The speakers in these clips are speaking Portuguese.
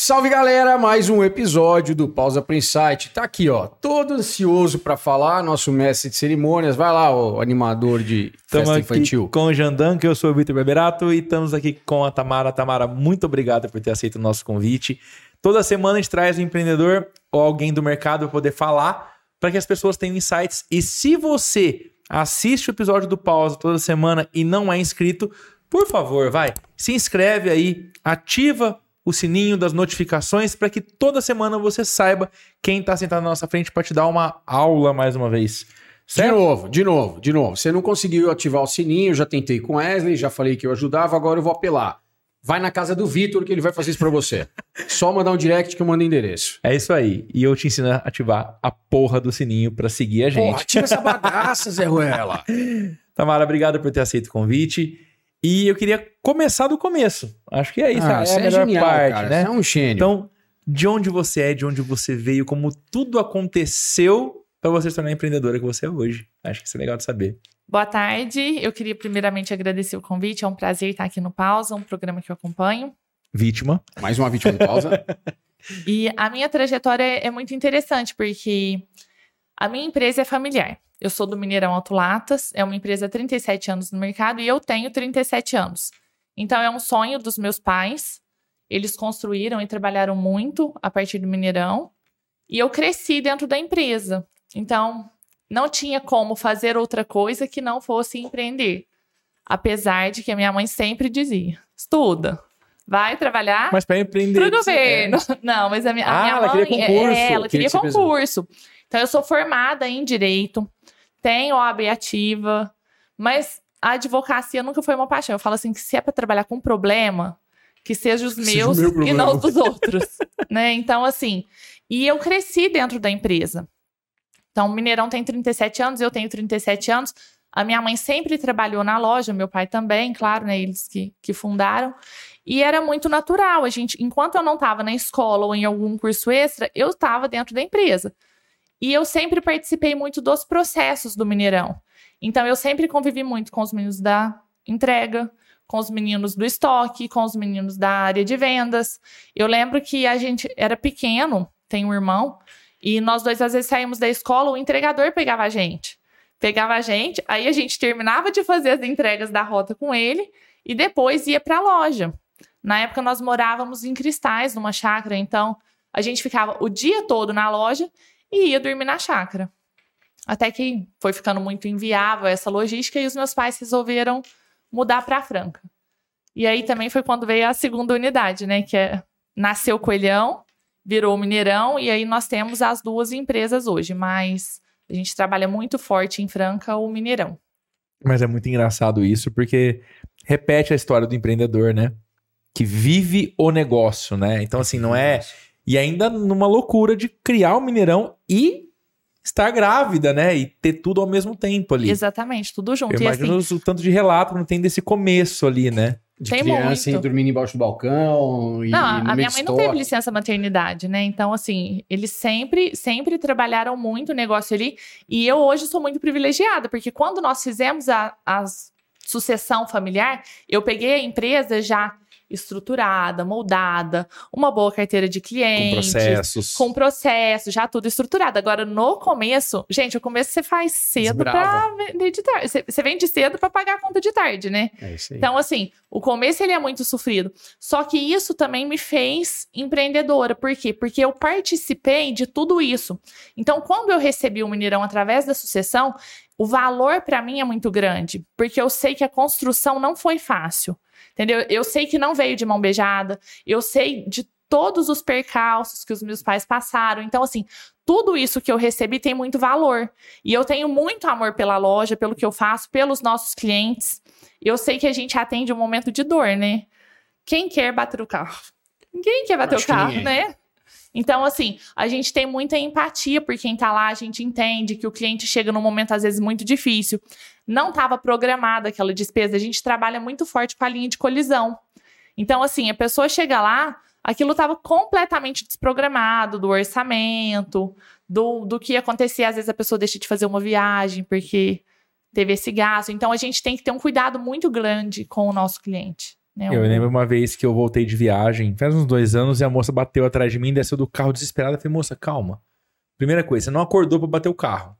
Salve galera, mais um episódio do Pausa para Insight. Tá aqui, ó, todo ansioso para falar, nosso mestre de cerimônias. Vai lá, o animador de Tamo festa aqui infantil. com o Jandan, que eu sou o Vitor Beberato, e estamos aqui com a Tamara. Tamara, muito obrigado por ter aceito o nosso convite. Toda semana a gente traz um empreendedor ou alguém do mercado para poder falar, para que as pessoas tenham insights. E se você assiste o episódio do Pausa toda semana e não é inscrito, por favor, vai, se inscreve aí, ativa o sininho das notificações para que toda semana você saiba quem está sentado na nossa frente para te dar uma aula mais uma vez. De Certo? novo, de novo, de novo. Você não conseguiu ativar o sininho, já tentei com Wesley, já falei que eu ajudava, agora eu vou apelar. Vai na casa do Vitor que ele vai fazer isso pra você. Só mandar um direct que eu mando endereço. É isso aí. E eu te ensino a ativar a porra do sininho para seguir a gente. Porra, tira essa bagaça, Zé Ruela. Tamara, obrigado por ter aceito o convite. E eu queria começar do começo. Acho que é isso, Ah, é você a melhor parte, cara. né? Você é um gênio. Então, de onde você é, de onde você veio, como tudo aconteceu para você se tornar a empreendedora que você é hoje. Acho que isso é legal de saber. Boa tarde. Eu queria primeiramente agradecer o convite. É um prazer estar aqui no Pausa, um programa que eu acompanho. Vítima. Mais uma vítima de pausa. E a minha trajetória é muito interessante, porque a minha empresa é familiar. Eu sou do Mineirão Autolatas, é uma empresa há 37 anos no mercado e eu tenho 37 anos. Então é um sonho dos meus pais. Eles construíram e trabalharam muito a partir do Mineirão. E eu cresci dentro da empresa. Então não tinha como fazer outra coisa que não fosse empreender. Apesar de que a minha mãe sempre dizia: estuda, vai trabalhar Mas para empreender. Pro governo. Não, mas a minha, a Ah, minha ela mãe... queria concurso. É, ela Queria queria concurso. Então, eu sou formada em Direito, tenho OAB ativa, mas a advocacia nunca foi uma paixão. Eu falo assim, que se é para trabalhar com problema, que seja os seja meus o meu e não os dos outros. né? Então, assim... E eu cresci dentro da empresa. Então, o Mineirão tem 37 anos, eu tenho 37 anos. A minha mãe sempre trabalhou na loja, meu pai também, claro, né? Eles que, que fundaram. E era muito natural. A gente, enquanto eu não estava na escola ou em algum curso extra, eu estava dentro da empresa. E eu sempre participei muito dos processos do Mineirão. Então, eu sempre convivi muito com os meninos da entrega, com os meninos do estoque, com os meninos da área de vendas. Eu lembro que a gente era pequeno, tem um irmão, e nós dois às vezes saímos da escola, o entregador pegava a gente. Pegava a gente, aí a gente terminava de fazer as entregas da rota com ele e depois ia para a loja. Na época nós morávamos em Cristais, numa chácara, então a gente ficava o dia todo na loja e ia dormir na chácara. Até que foi ficando muito inviável essa logística e os meus pais resolveram mudar para Franca. E aí também foi quando veio a segunda unidade, né, que é nasceu o Coelhão, virou o Mineirão e aí nós temos as duas empresas hoje, mas a gente trabalha muito forte em Franca o Mineirão. Mas é muito engraçado isso, porque repete a história do empreendedor, né? Que vive o negócio, né? Então, assim, não é. E ainda numa loucura de criar o Mineirão e estar grávida, né? E ter tudo ao mesmo tempo ali. Exatamente, tudo junto. Eu imagino assim, o tanto de relato que não tem desse começo ali, né? De Tem criança muito. e dormindo embaixo do balcão. E, Não, no a meio minha mãe não teve licença maternidade, né? Então, assim, eles sempre, sempre trabalharam muito o negócio ali. E eu hoje sou muito privilegiada, porque quando nós fizemos a, a sucessão familiar, eu peguei a empresa já estruturada, moldada, uma boa carteira de Com clientes. processos. Com processo, já tudo estruturado. Agora, no começo, gente, o começo você faz cedo pra vender de tarde. Você, vende cedo pra pagar a conta de tarde, né? É isso aí. Então, assim, o começo ele é muito sofrido. Só que isso também me fez empreendedora. Por quê? Porque eu participei de tudo isso. Então, quando eu recebi o Mineirão através da sucessão, o valor para mim é muito grande, porque eu sei que a construção não foi fácil. Entendeu? Eu sei que não veio de mão beijada, eu sei de todos os percalços que os meus pais passaram. Então, assim, tudo isso que eu recebi tem muito valor. E eu tenho muito amor pela loja, pelo que eu faço, pelos nossos clientes. Eu sei que a gente atende um momento de dor, né? Quem quer bater o carro? Ninguém quer bater Acho o carro, né? Então, assim, a gente tem muita empatia por quem tá lá, a gente entende que o cliente chega num momento, às vezes, muito difícil. Não estava programada aquela despesa, a gente trabalha muito forte com a linha de colisão. Então, assim, a pessoa chega lá, aquilo estava completamente desprogramado do orçamento, do, do que acontecia. Às vezes a pessoa deixa de fazer uma viagem porque teve esse gasto. Então, a gente tem que ter um cuidado muito grande com o nosso cliente. Né? Eu lembro uma vez que eu voltei de viagem, faz uns dois anos, e a moça bateu atrás de mim, desceu do carro desesperada. Eu falei, moça, calma. Primeira coisa, você não acordou pra bater o carro.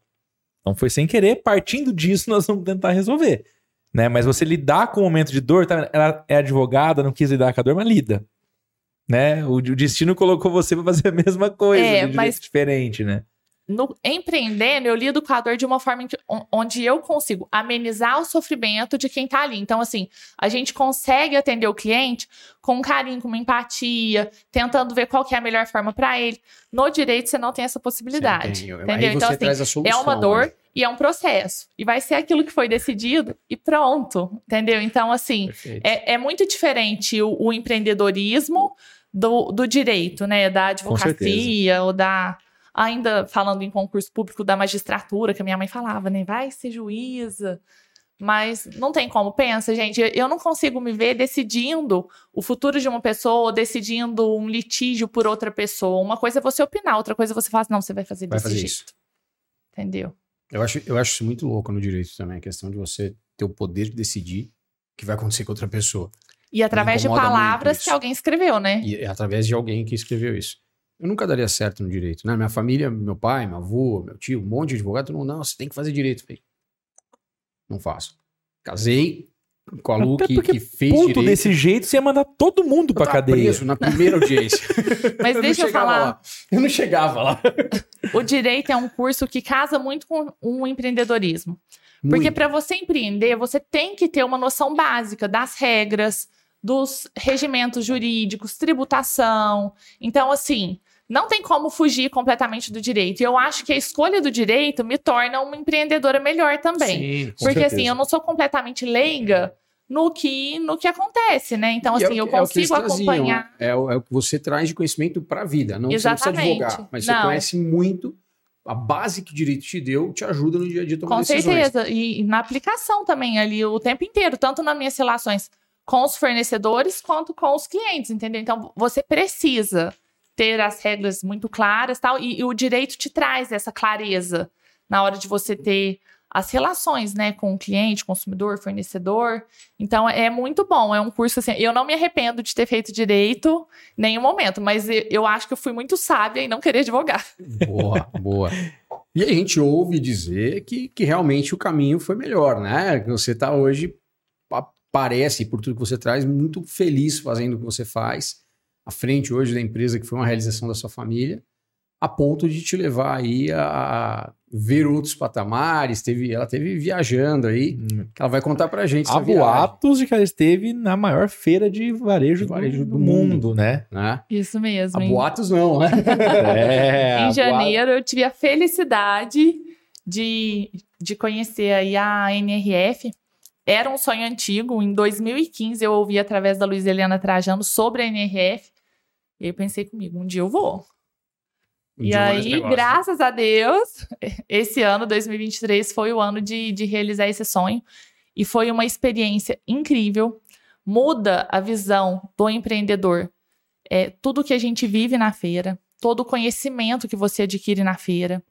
Então foi sem querer, partindo disso, nós vamos tentar resolver. Né? Mas você lidar com o momento de dor, tá? ela é advogada, não quis lidar com a dor, mas lida. Né? O, o destino colocou você pra fazer a mesma coisa, É, de um mas- diferente, né? No empreendendo, eu lido com a dor de uma forma que- on- onde eu consigo amenizar o sofrimento de quem tá ali. Então, assim, a gente consegue atender o cliente com carinho, com uma empatia, tentando ver qual que é a melhor forma para ele. No direito, você não tem essa possibilidade. Entendeu? Então, assim, a é solução. uma dor né? e é um processo. E vai ser aquilo que foi decidido e pronto. Entendeu? Então, assim, é, é muito diferente o, o empreendedorismo do, do direito, né? Da advocacia ou da. Ainda falando em concurso público da magistratura, que a minha mãe falava, né? Vai ser juíza. Mas não tem como. Pensa, gente, eu- não consigo me ver decidindo o futuro de uma pessoa ou decidindo um litígio por outra pessoa. Uma coisa é você opinar, outra coisa é você falar assim, não, você vai fazer Vai desse fazer jeito. isso. Entendeu? Eu acho, eu acho isso muito louco no direito também, a questão de você ter o poder de decidir o que vai acontecer com outra pessoa. E através de palavras que alguém escreveu, né? E é através de alguém que escreveu isso. Eu nunca daria certo no direito, né? Minha família, meu pai, meu avô, meu tio, um monte de advogado, todo mundo, não, você tem que fazer direito. Eu Falei, não faço. Casei com a Lu, que, porque que fez Ponto direito. desse jeito, você ia mandar todo mundo eu pra cadeia. preso na primeira audiência. Mas não deixa eu falar. lá. Eu não chegava lá. O direito é um curso que casa muito com o empreendedorismo. Porque Muito. para você empreender, você tem que ter uma noção básica das regras, dos regimentos jurídicos, tributação. Então, assim, não tem como fugir completamente do direito. E eu acho que a escolha do direito me torna uma empreendedora melhor também. Sim, com Porque, certeza. assim, eu não sou completamente leiga no que, no que acontece, né? Então, E é assim, eu é eles consigo traziam, acompanhar. É o, é o que você traz de conhecimento para a vida. Não que você não precisa Exatamente. advogar, mas você Não. conhece muito. A base que o direito te deu te ajuda no dia a dia a tomar Com decisões. certeza. E, e na aplicação também, ali o tempo inteiro, tanto nas minhas relações com os fornecedores quanto com os clientes, entendeu? Então, você precisa ter as regras muito claras tal, e, e o direito te traz essa clareza na hora de você ter as relações, né, com o cliente, consumidor, fornecedor. Então, é muito bom. É um curso assim. Eu não me arrependo de ter feito direito em nenhum momento, mas eu, eu acho que eu fui muito sábia em não querer advogar. Boa, boa. E a gente ouve dizer que, que realmente o caminho foi melhor, né? Que você está hoje, pa- parece, por tudo que você traz, muito feliz fazendo o que você faz, à frente hoje da empresa que foi uma realização da sua família, a ponto de te levar aí a ver outros patamares. Teve, ela teve viajando aí, que ela vai contar pra gente Há boatos de que ela esteve na maior feira de varejo, De varejo do, do mundo, mundo. né? né? Isso mesmo. A hein? boatos não, né? É, em a janeiro eu tive a felicidade de, de conhecer aí a NRF. Era um sonho antigo. Em 2015 eu ouvi através da Luiz Helena Trajano sobre a NRF. E aí eu pensei comigo, um dia eu vou. Um e aí, graças a Deus, esse ano, 2023, foi o ano de, de realizar esse sonho. E foi uma experiência incrível. Muda a visão do empreendedor. É, tudo que a gente vive na feira, todo o conhecimento que você adquire na feira,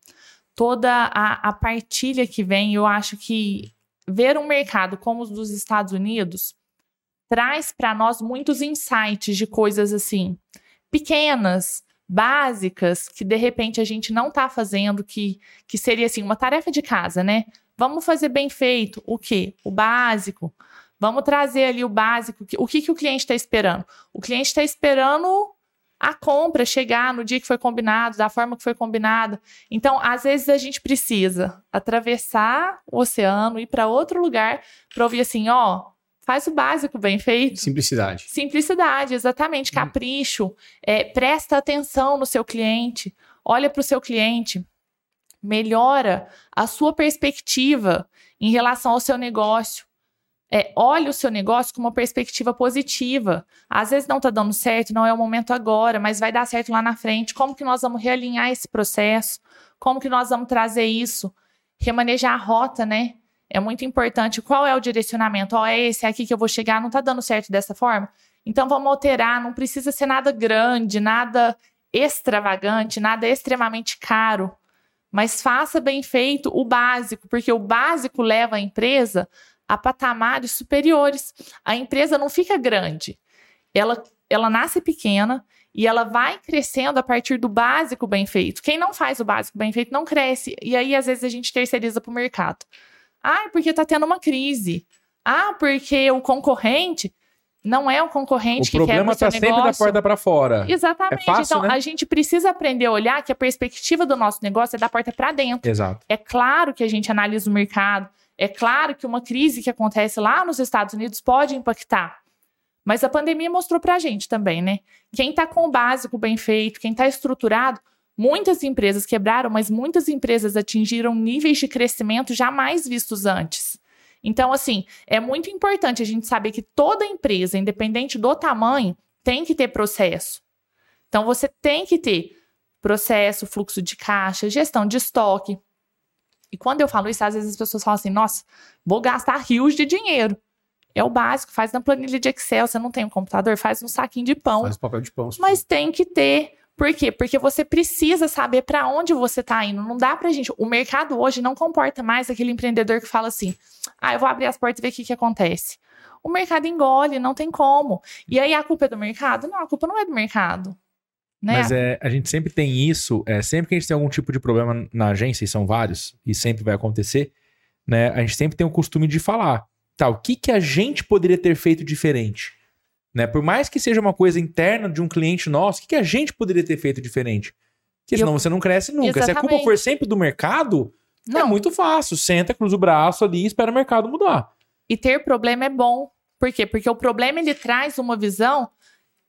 toda a, a partilha que vem, eu acho que ver um mercado como os dos Estados Unidos traz para nós muitos insights de coisas assim pequenas, básicas, que de repente a gente não está fazendo, que, que seria assim uma tarefa de casa, né? Vamos fazer bem feito. O quê? O básico. Vamos trazer ali o básico. O que, que o cliente está esperando? O cliente está esperando a compra chegar no dia que foi combinado, da forma que foi combinada. Então, às vezes a gente precisa atravessar o oceano, ir para outro lugar para ouvir assim, ó, faz o básico bem feito. Simplicidade. Simplicidade, exatamente. Capricho. É, presta atenção no seu cliente. Olha para o seu cliente. Melhora a sua perspectiva em relação ao seu negócio. É, olhe o seu negócio com uma perspectiva positiva. Às vezes não está dando certo, não é o momento agora, mas vai dar certo lá na frente. Como que nós vamos realinhar esse processo? Como que nós vamos trazer isso? Remanejar a rota, né? É muito importante. Qual é o direcionamento? Ó, é esse aqui que eu vou chegar, não tá dando certo dessa forma? Então vamos alterar, não precisa ser nada grande, nada extravagante, nada extremamente caro. Mas faça bem feito o básico, porque o básico leva a empresa a patamares superiores. A empresa não fica grande. Ela, ela nasce pequena e ela vai crescendo a partir do básico bem feito. Quem não faz o básico bem feito não cresce. E aí, às vezes, a gente terceiriza para o mercado. Ah, porque está tendo uma crise. Ah, porque o concorrente não é o concorrente o que quebra problema o seu tá sempre da porta para fora. Exatamente. É fácil, então, né? a gente precisa aprender a olhar que a perspectiva do nosso negócio é da porta para dentro. Exato. É claro que a gente analisa o mercado, é claro que uma crise que acontece lá nos Estados Unidos pode impactar. Mas a pandemia mostrou pra gente também, né? Quem tá com o básico bem feito, quem tá estruturado, muitas empresas quebraram, mas muitas empresas atingiram níveis de crescimento jamais vistos antes. Então, assim, é muito importante a gente saber que toda empresa, independente do tamanho, tem que ter processo. Então, você tem que ter processo, fluxo de caixa, gestão de estoque. E quando eu falo isso, às vezes as pessoas falam assim: nossa, vou gastar rios de dinheiro. É o básico, faz na planilha de Excel. Você não tem um computador, faz um saquinho de pão. Faz papel de pão. Mas tem que ter. Por quê? Porque você precisa saber para onde você está indo. Não dá pra gente. O mercado hoje não comporta mais aquele empreendedor que fala assim: ah, eu vou abrir as portas e ver o que, que acontece. O mercado engole, não tem como. E aí a culpa é do mercado? Não, a culpa não é do mercado. Né? Mas é, a gente sempre tem isso, é, sempre que a gente tem algum tipo de problema na agência, e são vários, e sempre vai acontecer, né? A gente sempre tem o costume de falar, tá, o que, que a gente poderia ter feito diferente? Né? Por mais que seja uma coisa interna de um cliente nosso, o que, a gente poderia ter feito diferente? Porque Eu- senão você não cresce nunca. Se a culpa Exatamente. for sempre do mercado, é Não. muito fácil. Senta, cruza o braço ali e espera o mercado mudar. E ter problema é bom. Por quê? Porque o problema ele traz uma visão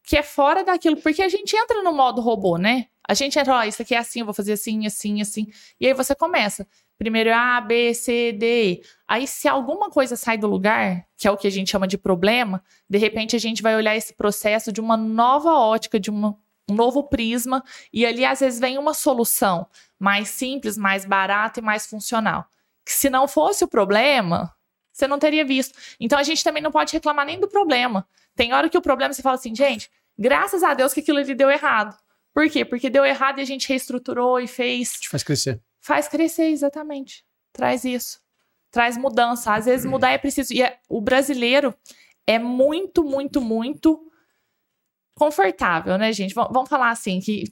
que é fora daquilo. Porque a gente entra no modo robô, né? A gente entra, ó, isso aqui é assim, eu vou fazer assim, assim, assim. E aí você começa. Primeiro A, B, C, D. Aí, se alguma coisa sai do lugar, que é o que a gente chama de problema, de repente a gente vai olhar esse processo de uma nova ótica, de uma- um novo prisma, e ali às vezes vem uma solução mais simples, mais barata e mais funcional. Que se não fosse o problema, você não teria visto. Então a gente também não pode reclamar nem do problema. Tem hora que o problema você fala assim, gente, graças a Deus que aquilo ali deu errado. Por quê? Porque deu errado e a gente reestruturou e fez. Te faz crescer. Faz crescer, exatamente. Traz isso. Traz mudança. Às vezes mudar é preciso. E é- o brasileiro é muito, muito, muito confortável, né, gente? Vam- Vamos falar assim, que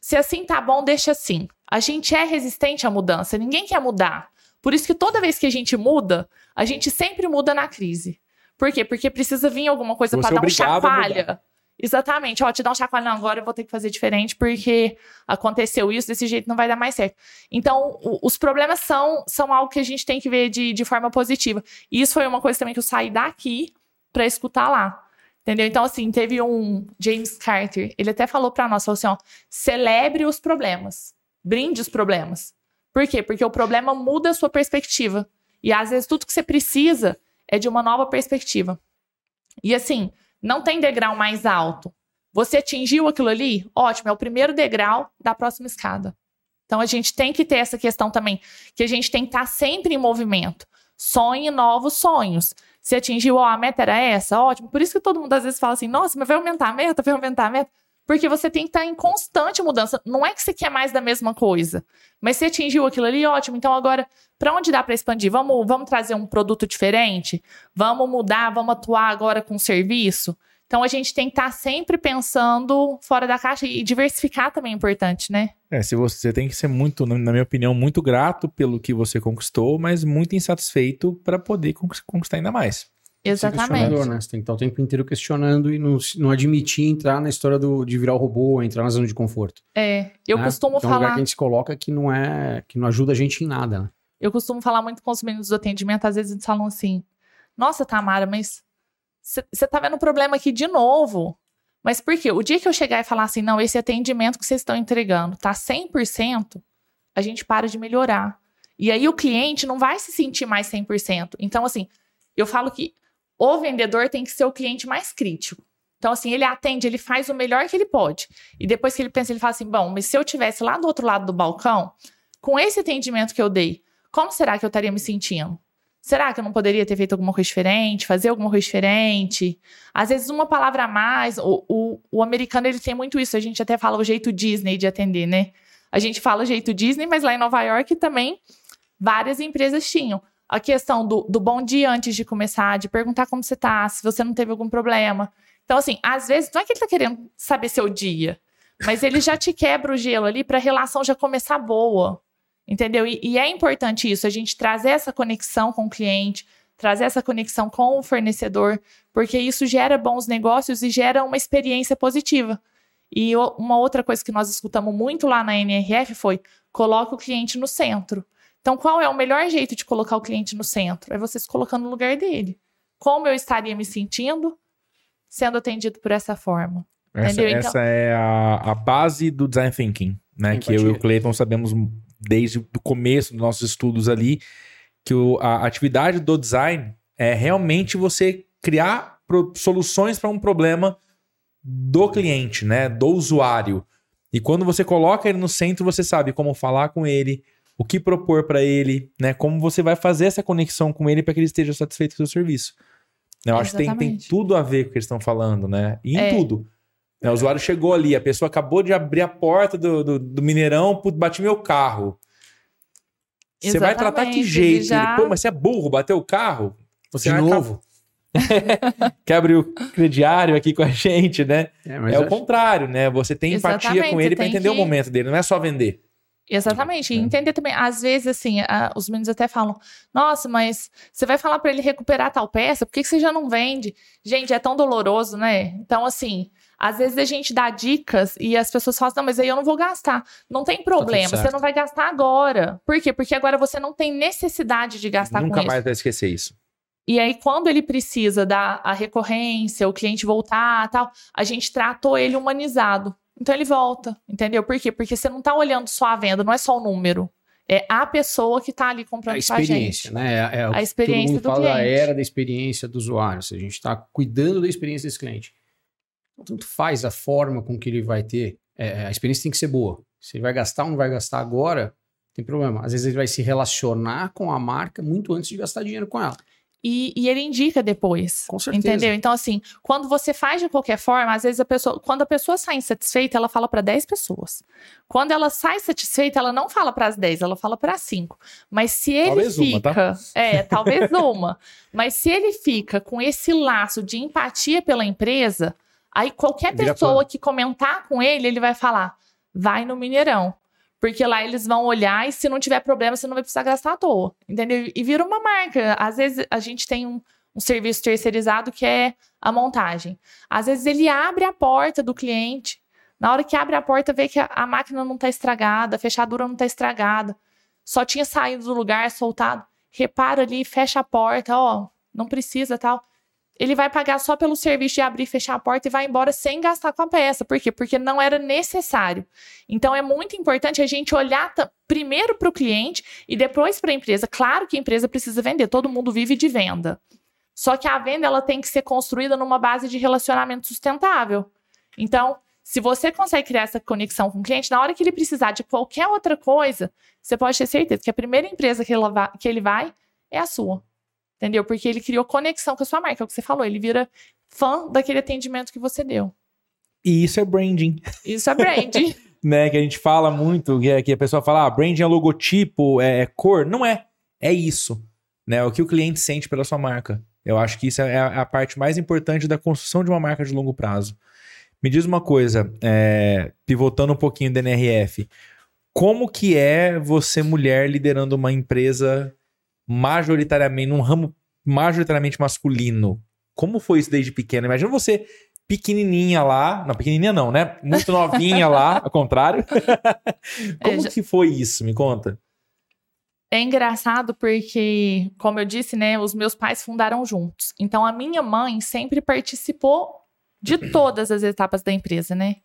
se assim tá bom, deixa assim. A gente é resistente à mudança. Ninguém quer mudar. Por isso que toda vez que a gente muda, a gente sempre muda na crise. Por quê? Porque precisa vir alguma coisa para é dar um a chacoalha. Exatamente. Ó, te dar um chacoalho, não, agora eu vou ter que fazer diferente porque aconteceu isso, desse jeito não vai dar mais certo. Então, o- os problemas são, são algo que a gente tem que ver de, de forma positiva. E isso foi uma coisa também que eu saí daqui para escutar lá. Entendeu? Então, assim, teve um James Carter, ele até falou para nós, falou assim, ó, celebre os problemas, brinde os problemas. Por quê? Porque o problema muda a sua perspectiva. E às vezes tudo que você precisa é de uma nova perspectiva. E assim, não tem degrau mais alto. Você atingiu aquilo ali? Ótimo, é o primeiro degrau da próxima escada. Então a gente tem que ter essa questão também, que a gente tem que estar sempre em movimento. Sonhe novos sonhos. Se atingiu, ó, a meta era essa, ótimo. Por isso que todo mundo às vezes fala assim: nossa, mas vai aumentar a meta, vai aumentar a meta. Porque você tem que estar em constante mudança. Não é que você quer mais da mesma coisa, mas se atingiu aquilo ali, ótimo. Então agora, para onde dá para expandir? Vamos, vamos trazer um produto diferente? Vamos mudar, vamos atuar agora com serviço? Então a gente tem que estar sempre pensando fora da caixa e diversificar também é importante, né? É, se você você tem que ser muito, na minha opinião, muito grato pelo que você conquistou, mas muito insatisfeito para poder conquis- conquistar ainda mais. Exatamente. né? Você tem que estar o tempo inteiro questionando e não, não admitir entrar na história do, de virar o robô, entrar na zona de conforto. É, eu né? costumo Então, é um lugar falar. que a gente se coloca que não é, que não ajuda a gente em nada, né? Eu costumo falar muito com os meninos do atendimento, às vezes eles falam assim: Nossa, Tamara, mas você tá vendo problema aqui de novo. Mas por quê? O dia que eu chegar e falar assim, não, esse atendimento que vocês estão entregando tá 100%, a gente para de melhorar. E aí o cliente não vai se sentir mais 100%. Então, assim, eu falo que o vendedor tem que ser o cliente mais crítico. Então, assim, ele atende, ele faz o melhor que ele pode. E depois que ele pensa, ele fala assim: bom, mas se eu tivesse lá do outro lado do balcão, com esse atendimento que eu dei, como será que eu estaria me sentindo? Será que eu não poderia ter feito alguma coisa diferente, fazer alguma coisa diferente? Às vezes, uma palavra a mais. O, o, o americano ele tem muito isso. A gente até fala o jeito Disney de atender, né? A gente fala o jeito Disney, mas lá em Nova York também várias empresas tinham. A questão do, do bom dia antes de começar, de perguntar como você tá, se você não teve algum problema. Então, assim, às vezes não é que ele tá querendo saber seu dia, mas ele já te quebra o gelo ali para a relação já começar boa. Entendeu? E, e, é importante isso, a gente trazer essa conexão com o cliente, trazer essa conexão com o fornecedor, porque isso gera bons negócios e gera uma experiência positiva. E uma outra coisa que nós escutamos muito lá na NRF foi: coloque o cliente no centro. Então, qual é o melhor jeito de colocar o cliente no centro? É você se colocando no lugar dele. Como eu estaria me sentindo sendo atendido por essa forma? Essa, então, essa é a, a, base do design thinking, né? Empatia. Que eu e o Cleiton sabemos desde o começo dos nossos estudos ali, que o, a atividade do design é realmente você criar pro, soluções para um problema do cliente, né? Do usuário. E quando você coloca ele no centro, você sabe como falar com ele, o que propor para ele, né? Como você vai fazer essa conexão com ele para que ele esteja satisfeito com o seu serviço. Eu acho que tem, tem, tudo a ver com o que eles estão falando, né? E em é. tudo. O usuário chegou ali, a pessoa acabou de abrir a porta do, do, do Mineirão, bati meu carro. Você vai tratar que jeito? Já... Ele, Pô, mas você é burro, bateu o carro? Você de novo. Quer abrir o crediário aqui com a gente, né? É, é o acho... contrário, né? Você tem Exatamente, empatia com ele para entender que... o momento dele, não é só vender. Exatamente. E é. entender também, às vezes, assim, a, os meninos até falam: Nossa, mas você vai falar para ele recuperar tal peça, por que, que você já não vende? Gente, é tão doloroso, né? Então, assim, às vezes a gente dá dicas e as pessoas falam, não, mas aí eu não vou gastar. Não tem tá problema, tá você não vai gastar agora. Por quê? Porque agora você não tem necessidade de gastar Nunca com isso. Nunca mais vai esquecer isso. E aí, quando ele precisa da a recorrência, o cliente voltar tal, a gente tratou ele humanizado. Então ele volta, entendeu? Por quê? Porque você não está olhando só a venda, não é só o número. É a pessoa que está ali comprando a experiência, com a gente. né? É, é a experiência todo mundo do fala cliente. a era da experiência do usuário. Se a gente está cuidando da experiência desse cliente. Então, tanto faz a forma com que ele vai ter. É, a experiência tem que ser boa. Se ele vai gastar ou não vai gastar agora, tem problema. Às vezes ele vai se relacionar com a marca muito antes de gastar dinheiro com ela. E, e, ele indica depois. Com certeza. Entendeu? Então, assim, quando você faz de qualquer forma, às vezes a pessoa. Quando a pessoa sai insatisfeita, ela fala para 10 pessoas. Quando ela sai satisfeita, ela não fala para as 10, ela fala para 5. Mas se ele talvez fica. Uma, tá? É, talvez uma. Mas se ele fica com esse laço de empatia pela empresa, Aí qualquer Vira pessoa que comentar com ele, ele vai falar: vai no Mineirão. Porque lá eles vão olhar e se não tiver problema, você não vai precisar gastar à toa. Entendeu? E vira uma marca. Às vezes a gente tem um, um serviço terceirizado que é a montagem. Às vezes ele abre a porta do cliente. Na hora que abre a porta, vê que a, a máquina não está estragada, a fechadura não está estragada. Só tinha saído do lugar, soltado. Repara ali, fecha a porta, ó, não precisa tal ele vai pagar só pelo serviço de abrir e fechar a porta e vai embora sem gastar com a peça. Por quê? Porque não era necessário. Então é muito importante a gente olhar primeiro para o cliente e depois para a empresa. Claro que a empresa precisa vender, todo mundo vive de venda. Só que a venda ela tem que ser construída numa base de relacionamento sustentável. Então, se você consegue criar essa conexão com o cliente, na hora que ele precisar de qualquer outra coisa, você pode ter certeza que a primeira empresa que ele vai, é a sua. Entendeu? Porque ele criou conexão com a sua marca, é o que você falou. Ele vira fã daquele atendimento que você deu. E isso é branding. Isso é branding. né? Que a gente fala muito, que, que a pessoa fala, ah, branding é logotipo, é, é, cor. Não é. É isso. Né? O que o cliente sente pela sua marca. Eu acho que isso é a, a parte mais importante da construção de uma marca de longo prazo. Me diz uma coisa, é, pivotando um pouquinho da NRF. Como que é você, mulher, liderando uma empresa majoritariamente, num ramo majoritariamente masculino. Como foi isso desde pequena? Imagina você pequenininha lá, não, pequenininha não, né? Muito novinha lá, ao contrário. Como é, já... que foi isso? Me conta. É engraçado porque, como eu disse, né, os meus pais fundaram juntos. Então a minha mãe sempre participou de todas as etapas da empresa, né?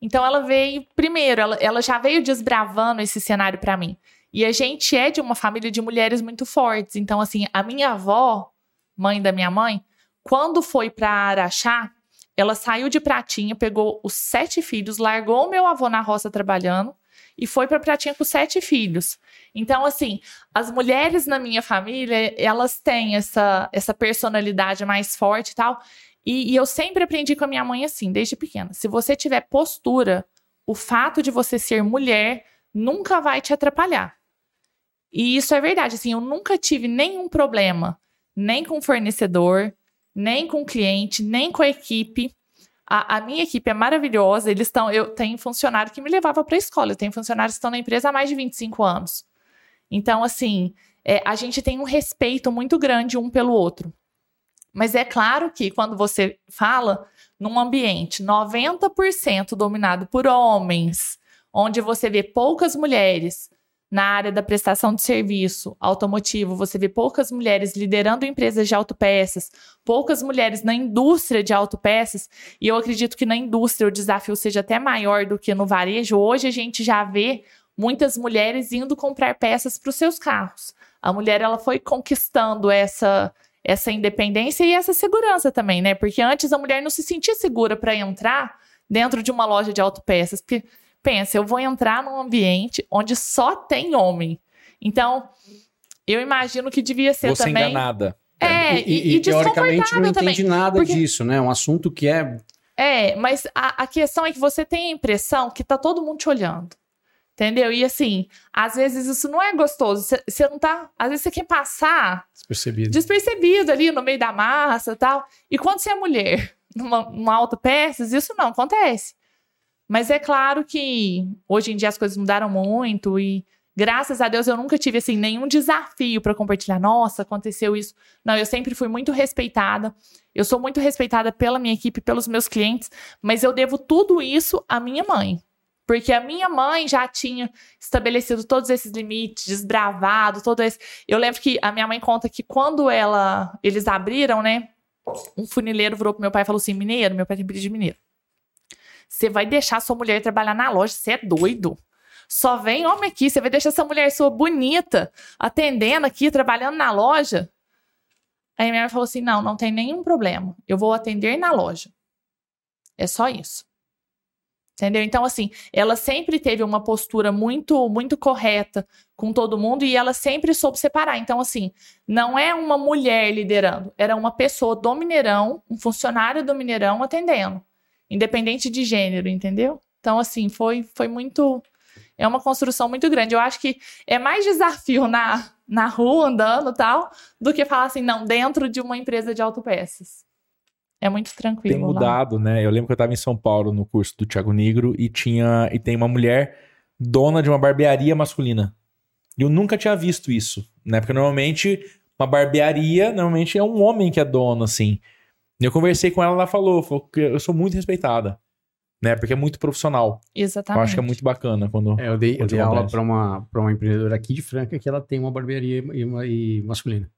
Então ela veio primeiro, ela, ela já veio desbravando esse cenário para mim. E a gente é de uma família de mulheres muito fortes. Então, assim, a minha avó, mãe da minha mãe, quando foi para Araxá, ela saiu de Pratinha, pegou os sete filhos, largou o meu avô na roça trabalhando e foi para Pratinha com sete filhos. Então, assim, as mulheres na minha família, elas têm essa, essa personalidade mais forte e tal. E, e eu sempre aprendi com a minha mãe assim, desde pequena. Se você tiver postura, o fato de você ser mulher nunca vai te atrapalhar. E isso é verdade, assim, eu nunca tive nenhum problema, nem com fornecedor, nem com cliente, nem com a equipe. A, a minha equipe é maravilhosa, eles estão, eu tenho funcionário que me levava para a escola, eu tenho funcionários que estão na empresa há mais de 25 anos. Então, assim, é, a gente tem um respeito muito grande um pelo outro. Mas é claro que quando você fala num ambiente 90% dominado por homens, onde você vê poucas mulheres na área da prestação de serviço automotivo, você vê poucas mulheres liderando empresas de autopeças, poucas mulheres na indústria de autopeças, e eu acredito que na indústria o desafio seja até maior do que no varejo. Hoje a gente já vê muitas mulheres indo comprar peças para os seus carros. A mulher ela foi conquistando essa essa independência e essa segurança também, né? Porque antes a mulher não se sentia segura para entrar dentro de uma loja de autopeças, porque pensa, eu vou entrar num ambiente onde só tem homem. Então, eu imagino que devia ser ser também enganada. É, e, e, e, teoricamente não também. entende nada porque... disso, né? É um assunto que é. É, mas a, a questão é que você tem a impressão que tá todo mundo te olhando. Entendeu? E assim, às vezes isso não é gostoso. Você não tá. Às vezes você quer passar despercebido. despercebido ali no meio da massa e tal. E quando você é mulher numa, numa autopeças, isso não acontece. Mas é claro que hoje em dia as coisas mudaram muito e graças a Deus eu nunca tive assim nenhum desafio para compartilhar. Nossa, aconteceu isso. Não, eu sempre fui muito respeitada. Eu sou muito respeitada pela minha equipe, pelos meus clientes, mas eu devo tudo isso à minha mãe. Porque a minha mãe já tinha estabelecido todos esses limites, desbravado, todo esse. Eu lembro que a minha mãe conta que quando ela eles abriram, né? Um funileiro virou pro meu pai e falou assim: Mineiro, meu pai tem pedido de mineiro. Você vai deixar sua mulher trabalhar na loja? Você é doido? Só vem homem aqui, você vai deixar essa mulher sua bonita, atendendo aqui, trabalhando na loja? Aí minha mãe falou assim: não, não tem nenhum problema. Eu vou atender na loja. É só isso. Entendeu? Então, assim, ela sempre teve uma postura muito, muito correta com todo mundo e ela sempre soube separar. Então, assim, não é uma mulher liderando, era uma pessoa do Mineirão, um funcionário do Mineirão atendendo, independente de gênero, entendeu? Então, assim, foi, foi muito. É uma construção muito grande. Eu acho que é mais desafio na, na rua, andando tal, do que falar assim, não, dentro de uma empresa de autopeças. É muito tranquilo. Tem mudado, lá. né? Eu lembro que eu estava em São Paulo no curso do Thiago Negro e tinha e tem uma mulher dona de uma barbearia masculina. E eu nunca tinha visto isso, né? Porque normalmente uma barbearia, normalmente é um homem que é dono, assim. E eu conversei com ela, ela falou, falou que eu sou muito respeitada, né? Porque é muito profissional. Exatamente. Eu acho que é muito bacana quando. É, eu dei, eu dei aula para uma, pra uma empreendedora aqui de Franca que ela tem uma barbearia e, uma, e masculina.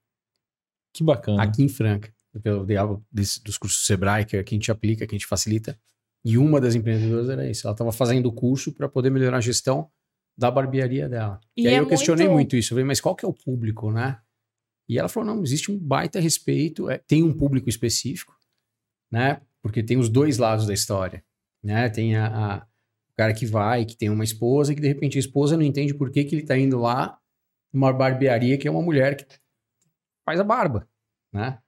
Que bacana. Aqui em Franca eu dei aula desse, dos cursos Sebrae, que, é que a gente aplica, que a gente facilita. E uma das empreendedoras era isso. Ela estava fazendo o curso para poder melhorar a gestão da barbearia dela. E, e aí é eu questionei muito... muito isso. Eu falei, mas qual que é o público, né? E ela falou, não, existe um baita respeito. É, tem um público específico, né? Porque tem os dois lados da história, né? Tem a, a, o cara que vai, que tem uma esposa, que de repente a esposa não entende por que, que ele está indo lá numa barbearia que é uma mulher que faz a barba, né?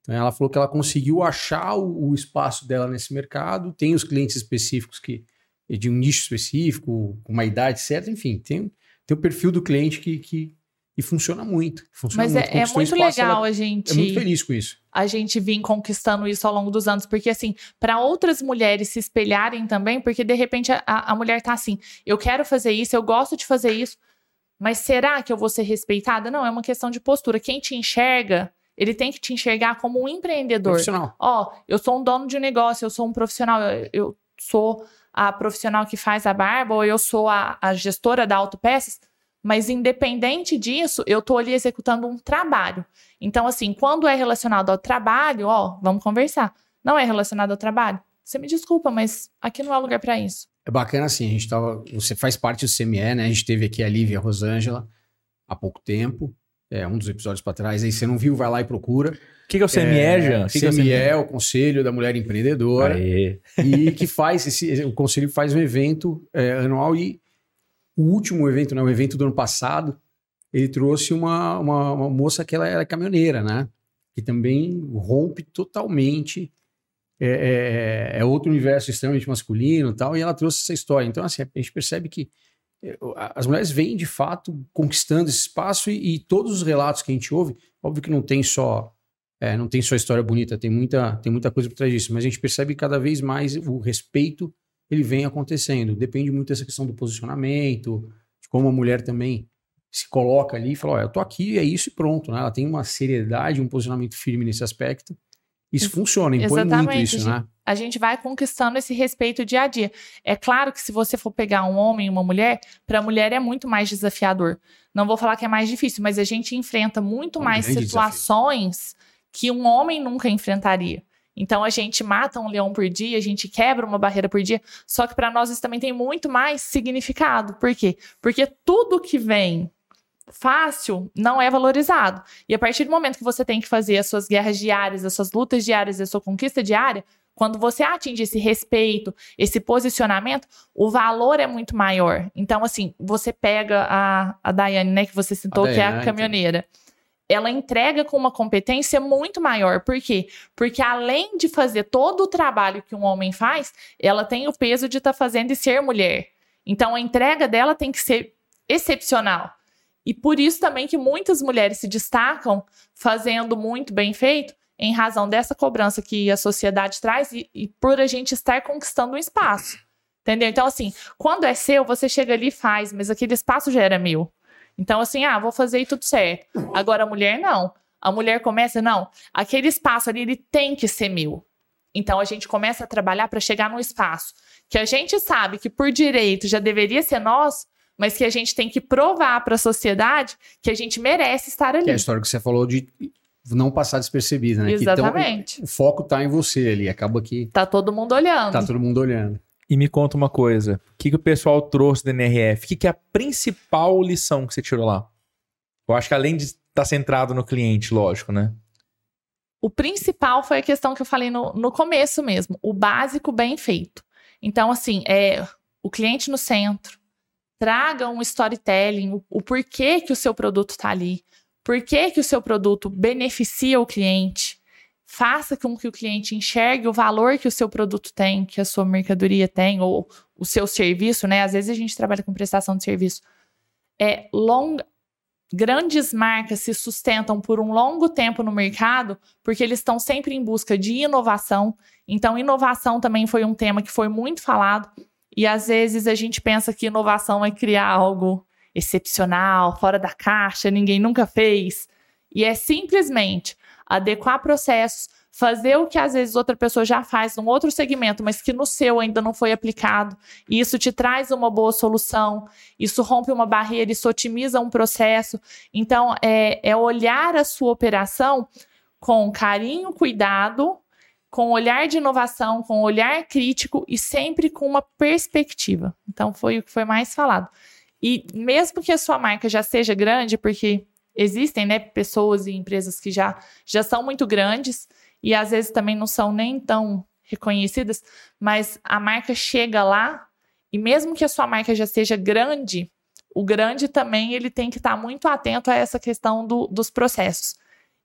Então ela falou que ela conseguiu achar o, o, espaço dela nesse mercado, tem os clientes específicos que de um nicho específico, com uma idade certa, enfim, tem, tem o perfil do cliente que, que e funciona muito. Funciona Mas muito. é, é muito espaço, legal ela, a gente. É muito feliz com isso. A gente vir conquistando isso ao longo dos anos, porque assim, para outras mulheres se espelharem também, porque de repente a, a mulher tá assim, eu quero fazer isso, eu gosto de fazer isso, mas será que eu vou ser respeitada? Não, é uma questão de postura. Quem te enxerga ele tem que te enxergar como um empreendedor. Profissional. Ó, oh, eu sou um dono de um negócio, eu sou um profissional, eu, eu sou a profissional que faz a barba, ou eu sou a, a gestora da autopeças, mas independente disso, eu tô ali executando um trabalho. Então, assim, quando é relacionado ao trabalho, ó, vamos conversar. Não é relacionado ao trabalho? Você me desculpa, mas aqui não é lugar para isso. É bacana assim, a gente tava. Você faz parte do CME, né? A gente teve aqui a Lívia Rosângela há pouco tempo é, um dos episódios para trás. Aí você não viu, vai lá e procura. O que, que é o CME, é, Jean? Que CME, que é, é o Conselho da Mulher Empreendedora. Aê. E que faz, esse, o Conselho faz um evento é, anual e o último evento, né, o evento do ano passado, ele trouxe uma, uma, uma moça que ela era caminhoneira, né? Que também rompe totalmente. É, é, é, outro universo extremamente masculino e tal, e ela trouxe essa história. Então, assim, a gente percebe que as mulheres vêm de fato conquistando esse espaço e, e, todos os relatos que a gente ouve, óbvio que não tem só é, não tem só história bonita, tem muita, tem muita coisa por trás disso, mas a gente percebe cada vez mais o respeito ele vem acontecendo. Depende muito dessa questão do posicionamento, de como a mulher também se coloca ali e fala: Olha, eu tô aqui, é isso e pronto. Né? Ela tem uma seriedade, um posicionamento firme nesse aspecto. Isso funciona, impõe Exatamente. muito isso, né? A gente vai conquistando esse respeito dia a dia. É claro que se você for pegar um homem e uma mulher, para a mulher é muito mais desafiador. Não vou falar que é mais difícil, mas a gente enfrenta muito um mais situações desafio. que um homem nunca enfrentaria. Então a gente mata um leão por dia, a gente quebra uma barreira por dia, só que para nós isso também tem muito mais significado. Por quê? Porque tudo que vem fácil não é valorizado. E a partir do momento que você tem que fazer as suas guerras diárias, as suas lutas diárias, a sua conquista diária, quando você atinge esse respeito, esse posicionamento, o valor é muito maior. Então, assim, você pega a, a Daiane, né, que você citou, que é a caminhoneira. Ela entrega com uma competência muito maior. Por quê? Porque além de fazer todo o trabalho que um homem faz, ela tem o peso de estar tá fazendo e ser mulher. Então, a entrega dela tem que ser excepcional. E por isso também que muitas mulheres se destacam fazendo muito bem feito, em razão dessa cobrança que a sociedade traz e, e por a gente estar conquistando um espaço. Entendeu? Então, assim, quando é seu, você chega ali e faz, mas aquele espaço já era meu. Então, assim, ah, vou fazer e tudo certo. Agora, a mulher não. A mulher começa, não, aquele espaço ali, ele tem que ser meu. Então, a gente começa a trabalhar para chegar num espaço que a gente sabe que por direito já deveria ser nosso, mas que a gente tem que provar para a sociedade que a gente merece estar ali. Que é a história que você falou de não passar despercebida, né? Exatamente. Que, então, o foco tá em você ali, acaba que... Tá todo mundo olhando. Tá todo mundo olhando. E me conta uma coisa, o que, que o pessoal trouxe da NRF? O que, que é a principal lição que você tirou lá? Eu acho que além de estar tá centrado no cliente, lógico, né? O principal foi a questão que eu falei no, no começo mesmo, o básico bem feito. Então, assim, é o cliente no centro, traga um storytelling, o, o porquê que o seu produto está ali, por que o seu produto beneficia o cliente, faça com que o cliente enxergue o valor que o seu produto tem, que a sua mercadoria tem, ou o seu serviço, né? Às vezes a gente trabalha com prestação de serviço. É long... Grandes marcas se sustentam por um longo tempo no mercado porque eles estão sempre em busca de inovação. Então, inovação também foi um tema que foi muito falado. E às vezes a gente pensa que inovação é criar algo excepcional, fora da caixa, ninguém nunca fez. E é simplesmente adequar processos, fazer o que às vezes outra pessoa já faz num outro segmento, mas que no seu ainda não foi aplicado. E isso te traz uma boa solução, isso rompe uma barreira, isso otimiza um processo. Então, é, é olhar a sua operação com carinho, cuidado com olhar de inovação, com olhar crítico e sempre com uma perspectiva. Então foi o que foi mais falado. E mesmo que a sua marca já seja grande, porque existem, né, pessoas e empresas que já já são muito grandes e às vezes também não são nem tão reconhecidas, mas a marca chega lá e mesmo que a sua marca já seja grande, o grande também ele tem que estar muito atento a essa questão do, dos processos.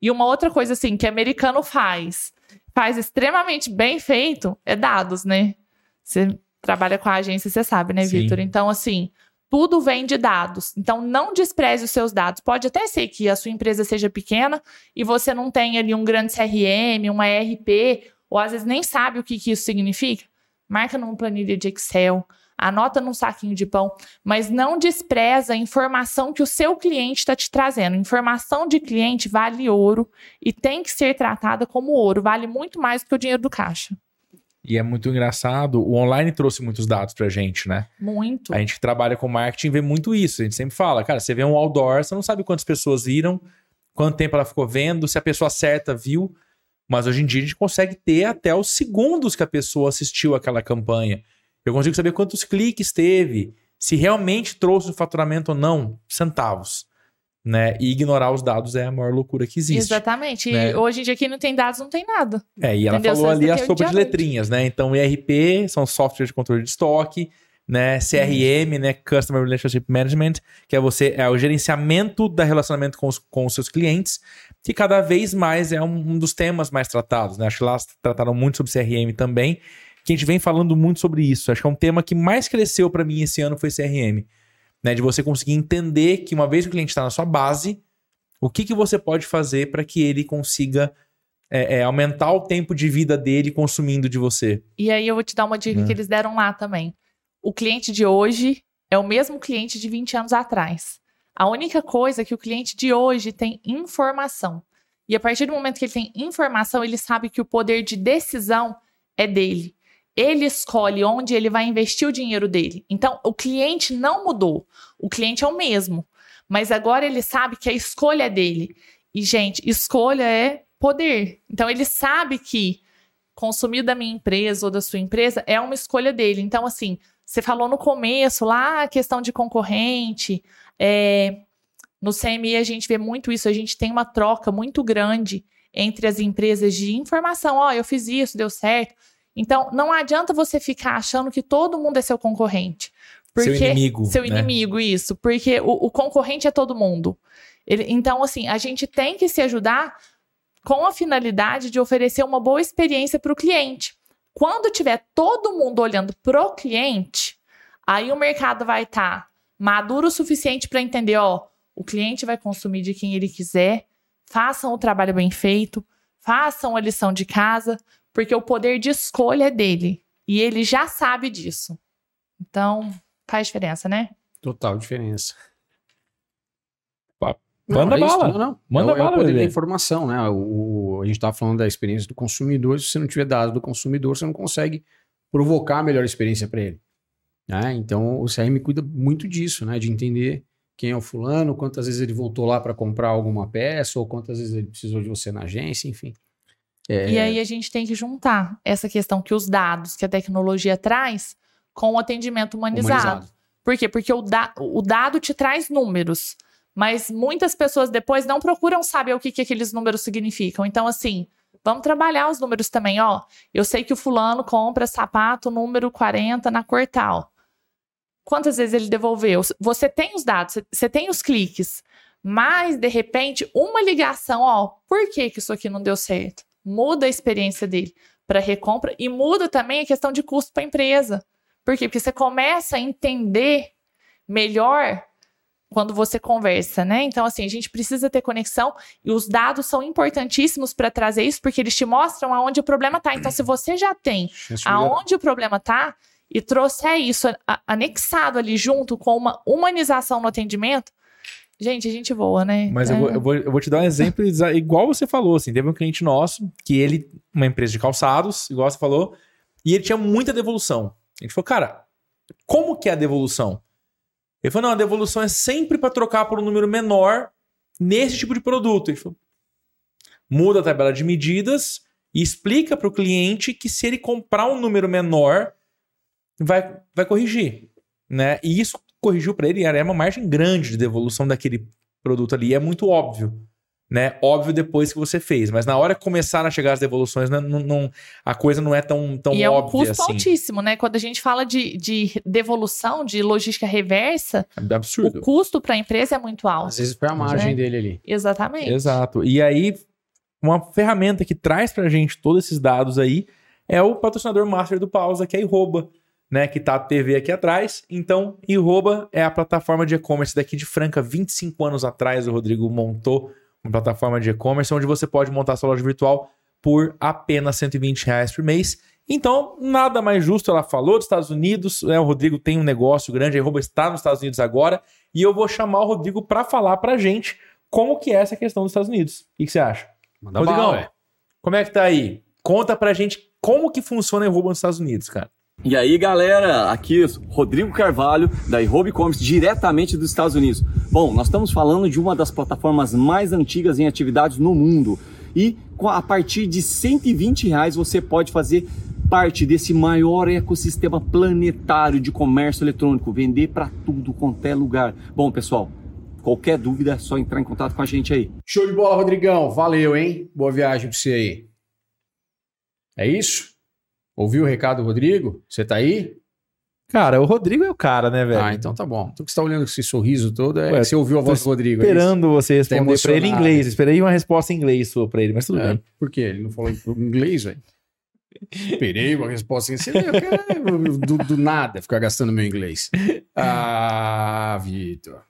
E uma outra coisa assim que americano faz, faz extremamente bem feito é dados, né? Você trabalha com a agência, você sabe, né, Vitor? Então, assim, tudo vem de dados. Então, não despreze os seus dados. Pode até ser que a sua empresa seja pequena e você não tenha ali um grande CRM, uma ERP, ou às vezes nem sabe o que, que isso significa. Marca numa planilha de Excel, anota num saquinho de pão, mas não despreza a informação que o seu cliente está te trazendo. Informação de cliente vale ouro e tem que ser tratada como ouro, vale muito mais do que o dinheiro do caixa. E é muito engraçado, o online trouxe muitos dados pra gente, né? Muito. A gente que trabalha com marketing vê muito isso. A gente sempre fala, cara, você vê um outdoor, você não sabe quantas pessoas viram, quanto tempo ela ficou vendo, se a pessoa certa viu. Mas hoje em dia a gente consegue ter até os segundos que a pessoa assistiu aquela campanha. Eu consigo saber quantos cliques teve, se realmente trouxe o faturamento ou não, centavos. Né? E ignorar os dados é a maior loucura que existe. Exatamente. Né? E hoje em dia aqui não tem dados, não tem nada. É, e ela Entendeu? falou ali a sopa de letrinhas, né? Então, ERP são softwares de controle de estoque, né? CRM, né? Customer Relationship Management, que é você é o gerenciamento da relacionamento com os, com os seus clientes, que cada vez mais é um, um dos temas mais tratados, né? Acho que lá trataram muito sobre CRM também que a gente vem falando muito sobre isso. Acho que é um tema que mais cresceu para mim esse ano foi CRM. Né? De você conseguir entender que uma vez que o cliente está na sua base, o que, que você pode fazer para que ele consiga é, é, aumentar o tempo de vida dele consumindo de você. E aí eu vou te dar uma dica É. que eles deram lá também. O cliente de hoje é o mesmo cliente de 20 anos atrás. A única coisa é que o cliente de hoje tem informação. E a partir do momento que ele tem informação, ele sabe que o poder de decisão é dele. Ele escolhe onde ele vai investir o dinheiro dele. Então, o cliente não mudou. O cliente é o mesmo. Mas agora ele sabe que a escolha é dele. E, gente, escolha é poder. Então, ele sabe que consumir da minha empresa ou da sua empresa é uma escolha dele. Então, assim, você falou no começo lá a questão de concorrente. é, no CMI a gente vê muito isso, a gente tem uma troca muito grande entre as empresas de informação. Ó, eu fiz isso, deu certo. Então, não adianta você ficar achando que todo mundo é seu concorrente. Seu inimigo, Seu né? inimigo, isso. Porque o, o concorrente é todo mundo. Ele- então, assim, a gente tem que se ajudar com a finalidade de oferecer uma boa experiência para o cliente. Quando tiver todo mundo olhando pro cliente, aí o mercado vai estar maduro o suficiente para entender, ó, o cliente vai consumir de quem ele quiser, façam o trabalho bem feito, façam a lição de casa, porque o poder de escolha é dele e ele já sabe disso. Então, faz diferença, né? Total diferença. Pa- Não, manda é isso, bala. Não, não. Manda é, o- é bala, o poder da informação, né? O, o- a gente estava falando da experiência do consumidor. Se você não tiver dados do consumidor, você não consegue provocar a melhor experiência para ele. né? Então, o CRM cuida muito disso, né? De entender quem é o fulano, quantas vezes ele voltou lá para comprar alguma peça, ou quantas vezes ele precisou de você na agência, enfim. É, E aí a gente tem que juntar essa questão que os dados que a tecnologia traz com o atendimento humanizado. humanizado. Por quê? Porque o, da- o dado te traz números, mas muitas pessoas depois não procuram saber o que, que aqueles números significam. Então, assim, vamos trabalhar os números também, ó. Eu sei que o fulano compra sapato número 40 na cor tal. Quantas vezes ele devolveu? Você tem os dados, você- você tem os cliques, mas de repente uma ligação, ó, por que, que isso aqui não deu certo? Muda a experiência dele para recompra e muda também a questão de custo para a empresa. Por quê? Porque você começa a entender melhor quando você conversa, né? Então, assim, a gente precisa ter conexão e os dados são importantíssimos para trazer isso, porque eles te mostram aonde o problema tá. Então, se você já tem aonde o problema tá e trouxer isso anexado ali junto com uma humanização no atendimento, gente, a gente voa, né? Mas eu, É. vou, eu, vou, eu vou te dar um exemplo igual você falou, assim, teve um cliente nosso que ele, uma empresa de calçados, igual você falou, e ele tinha muita devolução. A gente falou, cara, como que é a devolução? Ele falou, não, a devolução é sempre para trocar por um número menor nesse tipo de produto. Gente falou, muda a tabela de medidas e explica para o cliente que se ele comprar um número menor, vai, vai corrigir, né? E isso corrigiu para ele, era uma margem grande de devolução daquele produto ali, é muito óbvio, né? Óbvio depois que você fez, mas na hora que começaram a chegar as devoluções, não, não- não- a coisa não é tão, tão e é um óbvia custo assim. altíssimo, né? Quando a gente fala de, de devolução, de logística reversa, É absurdo. o custo para a empresa é muito alto. Às vezes foi a margem É. dele ali. Exatamente. Exato. E aí, uma ferramenta que traz pra gente todos esses dados aí é o patrocinador master do Pausa, que é a Iroba, né? Que tá a TV aqui atrás. Então, Iroba é a plataforma de e-commerce daqui de Franca. 25 anos atrás, o Rodrigo montou uma plataforma de e-commerce onde você pode montar sua loja virtual por apenas 120 reais por mês. Então, nada mais justo, ela falou dos Estados Unidos, né? O Rodrigo tem um negócio grande, a Iroba está nos Estados Unidos agora, e eu vou chamar o Rodrigo para falar pra gente como que é essa questão dos Estados Unidos. O que, que você acha? Manda Rodrigão, bala, como é que tá aí? Conta pra gente como que funciona a Iroba nos Estados Unidos, cara. E aí, galera, aqui Rodrigo Carvalho, da iRobe Commerce, diretamente dos Estados Unidos. Bom, nós estamos falando de uma das plataformas mais antigas em atividades no mundo. E a partir de 120 reais você pode fazer parte desse maior ecossistema planetário de comércio eletrônico, vender para tudo quanto é lugar. Bom, pessoal, qualquer dúvida é só entrar em contato com a gente aí. Show de bola, Rodrigão. Valeu, hein? Boa viagem pra você aí. É isso? Ouviu o recado, Rodrigo? Você tá aí? Cara, o Rodrigo é o cara, né, velho? Ah, então tá bom. Tu que está olhando com esse sorriso todo, é Ué, que você ouviu a voz do Rodrigo. é? Esperando você responder pra ele em inglês. Esperei uma resposta em inglês sua pra ele, mas tudo É, bem. por quê? Ele não falou em inglês, velho? Esperei uma resposta vê, cara, do, do nada ficar gastando meu inglês. Ah, Vitor.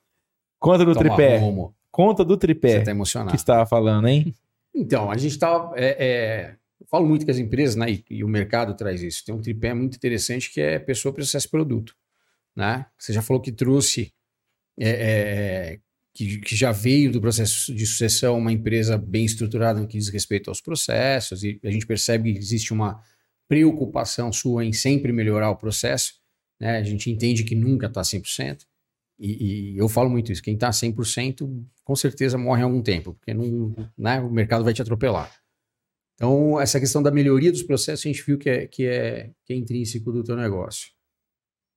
Conta do Toma tripé. rumo. Conta do tripé. Você tá que emocionado. você estava falando, hein? Então, a gente estava. eu falo muito que as empresas, né, e, e o mercado traz isso. Tem um tripé muito interessante que é pessoa, processo produto. Né? Você já falou que trouxe. é, é, que, que já veio do processo de sucessão uma empresa bem estruturada no que diz respeito aos processos, e a gente percebe que existe uma preocupação sua em sempre melhorar o processo. Né? A gente entende que nunca está 100%. E, e eu falo muito isso. Quem está 100%, com certeza morre em algum tempo, porque não, né, o mercado vai te atropelar. Então, essa questão da melhoria dos processos, a gente viu que é, que é, que é intrínseco do teu negócio.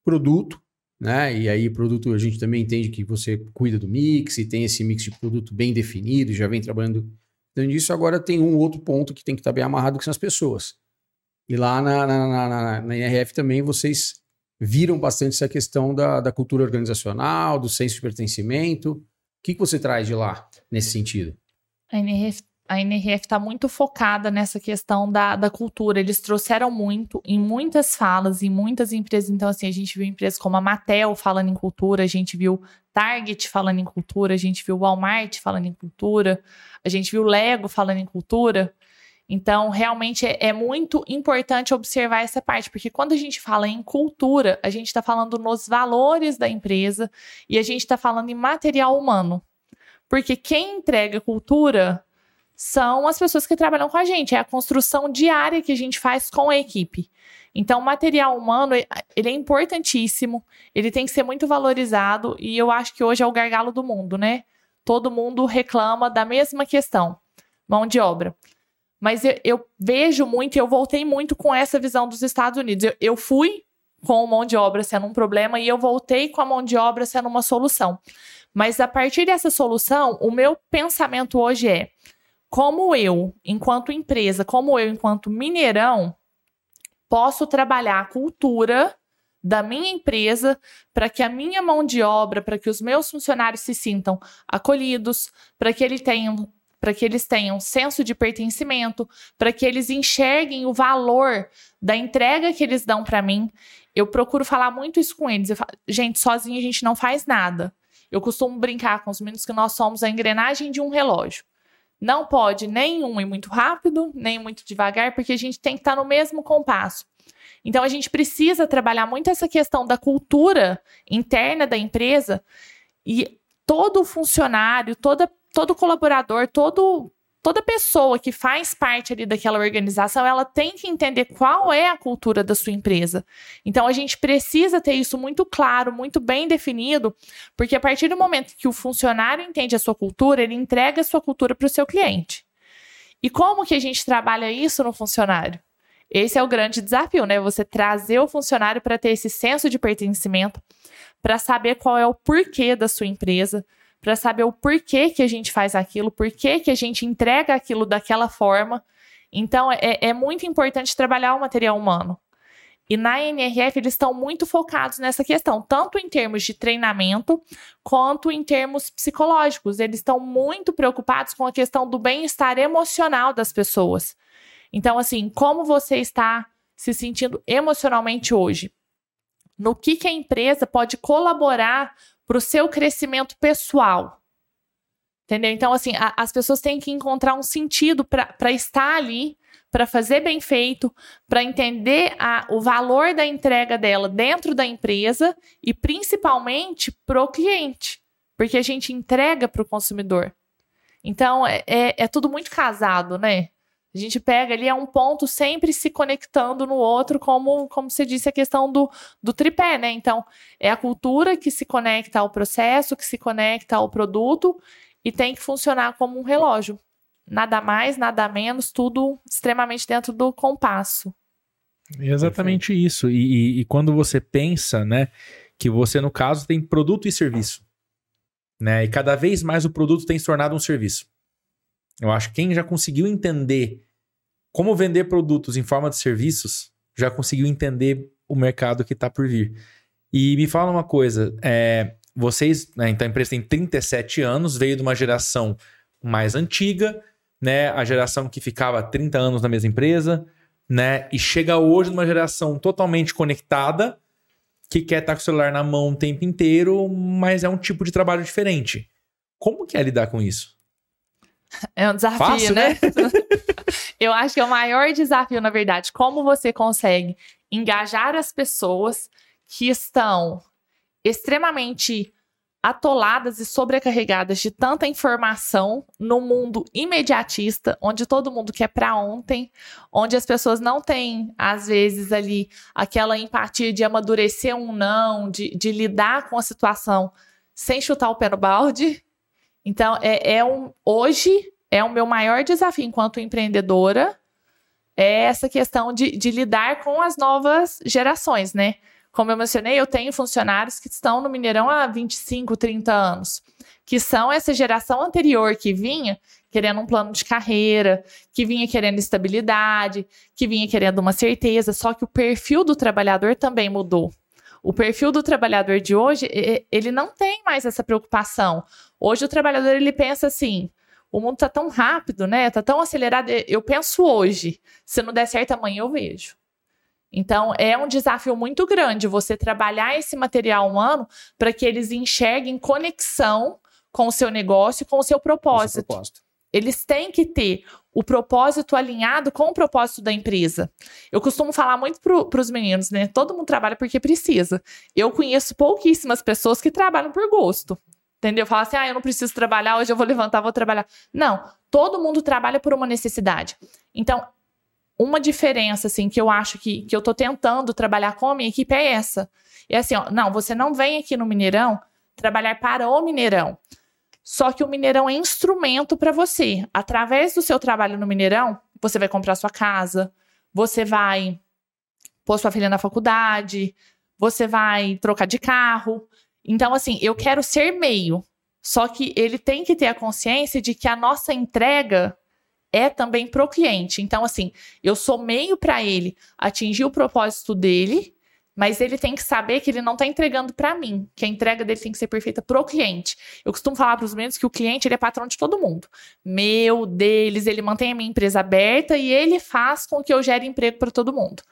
Produto, né? E aí, produto, a gente também entende que você cuida do mix e tem esse mix de produto bem definido, já vem trabalhando dentro disso. Agora tem um outro ponto que tem que estar bem amarrado, que são as pessoas. E lá na, na, na, na NRF também vocês viram bastante essa questão da, da cultura organizacional, do senso de pertencimento. O que, que você traz de lá nesse sentido? A NRF a NRF está muito focada nessa questão da, da cultura. Eles trouxeram muito em muitas falas, em muitas empresas. Então, assim, a gente viu empresas como a Mattel falando em cultura, a gente viu Target falando em cultura, a gente viu Walmart falando em cultura, a gente viu Lego falando em cultura. Então, realmente é, é muito importante observar essa parte, porque quando a gente fala em cultura, a gente está falando nos valores da empresa e a gente está falando em material humano. Porque quem entrega cultura são as pessoas que trabalham com a gente, é a construção diária que a gente faz com a equipe. Então, o material humano, ele é importantíssimo, ele tem que ser muito valorizado e eu acho que hoje é o gargalo do mundo, né? Todo mundo reclama da mesma questão, mão de obra. Mas eu, eu vejo muito, eu voltei muito com essa visão dos Estados Unidos. Eu, eu fui com mão de obra sendo um problema e eu voltei com a mão de obra sendo uma solução. Mas a partir dessa solução, o meu pensamento hoje é: como eu, enquanto empresa, como eu, enquanto Mineirão, posso trabalhar a cultura da minha empresa para que a minha mão de obra, para que os meus funcionários se sintam acolhidos, para que eles tenham para que eles tenham senso de pertencimento, para que eles enxerguem o valor da entrega que eles dão para mim. Eu procuro falar muito isso com eles. Falo, gente, sozinho a gente não faz nada. Eu costumo brincar com os meninos que nós somos a engrenagem de um relógio. Não pode nem um ir muito rápido, nem muito devagar, porque a gente tem que estar no mesmo compasso. Então a gente precisa trabalhar muito essa questão da cultura interna da empresa e todo funcionário, toda, todo colaborador, todo, toda pessoa que faz parte ali daquela organização, ela tem que entender qual é a cultura da sua empresa. Então a gente precisa ter isso muito claro, muito bem definido, porque a partir do momento que o funcionário entende a sua cultura, ele entrega a sua cultura para o seu cliente. E como que a gente trabalha isso no funcionário? Esse é o grande desafio, né? Você trazer o funcionário para ter esse senso de pertencimento, para saber qual é o porquê da sua empresa, para saber o porquê que a gente faz aquilo, porquê que a gente entrega aquilo daquela forma. Então, é, é muito importante trabalhar o material humano. E na NRF eles estão muito focados nessa questão, tanto em termos de treinamento quanto em termos psicológicos. Eles estão muito preocupados com a questão do bem-estar emocional das pessoas. Então, assim, como você está se sentindo emocionalmente hoje? No que, que a empresa pode colaborar para o seu crescimento pessoal? Entendeu? Então, assim, a, as pessoas têm que encontrar um sentido para estar ali, para fazer bem feito, para entender a, o valor da entrega dela dentro da empresa e principalmente para o cliente, porque a gente entrega para o consumidor. Então, é, é, é tudo muito casado, né? A gente pega ali, é um ponto sempre se conectando no outro, como, como você disse, a questão do, do tripé, né? Então, é a cultura que se conecta ao processo, que se conecta ao produto e tem que funcionar como um relógio. Nada mais, nada menos, tudo extremamente dentro do compasso. Exatamente Perfeito. isso. E, e, e, quando você pensa, né, que você, no caso, tem produto e serviço. Né? E cada vez mais o produto tem se tornado um serviço. Eu acho que quem já conseguiu entender como vender produtos em forma de serviços já conseguiu entender o mercado que está por vir. E me fala uma coisa, é, vocês, né, então a empresa tem 37 anos, veio de uma geração mais antiga, né, a geração que ficava 30 anos na mesma empresa, né, e chega hoje numa geração totalmente conectada, que quer estar com o celular na mão o tempo inteiro, mas é um tipo de trabalho diferente. Como que é lidar com isso? É um desafio, Fácil, né? Eu acho que é o maior desafio, na verdade. Como você consegue engajar as pessoas que estão extremamente atoladas e sobrecarregadas de tanta informação no mundo imediatista, onde todo mundo quer para ontem, onde as pessoas não têm, às vezes, ali aquela empatia de amadurecer um não, de, de lidar com a situação sem chutar o pé no balde. Então, é, é um, hoje é o meu maior desafio enquanto empreendedora, é essa questão de, de lidar com as novas gerações, né? Como eu mencionei, eu tenho funcionários que estão no Mineirão há 25, 30 anos, que são essa geração anterior que vinha querendo um plano de carreira, que vinha querendo estabilidade, que vinha querendo uma certeza, só que o perfil do trabalhador também mudou. O perfil do trabalhador de hoje, ele não tem mais essa preocupação. Hoje o trabalhador ele pensa assim: o mundo tá tão rápido, né? Tá tão acelerado. Eu penso hoje. Se não der certo amanhã eu vejo. Então, é um desafio muito grande você trabalhar esse material humano para que eles enxerguem conexão com o seu negócio, com o seu propósito. Propósito. Eles têm que ter o propósito alinhado com o propósito da empresa. Eu costumo falar muito para os meninos, né? Todo mundo trabalha porque precisa. Eu conheço pouquíssimas pessoas que trabalham por gosto. Entendeu? Fala assim, ah, eu não preciso trabalhar, hoje eu vou levantar, vou trabalhar. Não, todo mundo trabalha por uma necessidade. Então, uma diferença, assim, que eu acho que, que eu tô tentando trabalhar com a minha equipe é essa. É assim, ó, não, você não vem aqui no Mineirão trabalhar para o Mineirão. Só que o Mineirão é instrumento para você. Através do seu trabalho no Mineirão, você vai comprar sua casa, você vai pôr sua filha na faculdade, você vai trocar de carro. Então, assim, eu quero ser meio. Só que ele tem que ter a consciência de que a nossa entrega é também pro cliente. Então, assim, eu sou meio para ele atingir o propósito dele, mas ele tem que saber que ele não está entregando para mim, que a entrega dele tem que ser perfeita pro cliente. Eu costumo falar para os meninos que o cliente ele é patrão de todo mundo. Meu, deles, ele mantém a minha empresa aberta e ele faz com que eu gere emprego para todo mundo.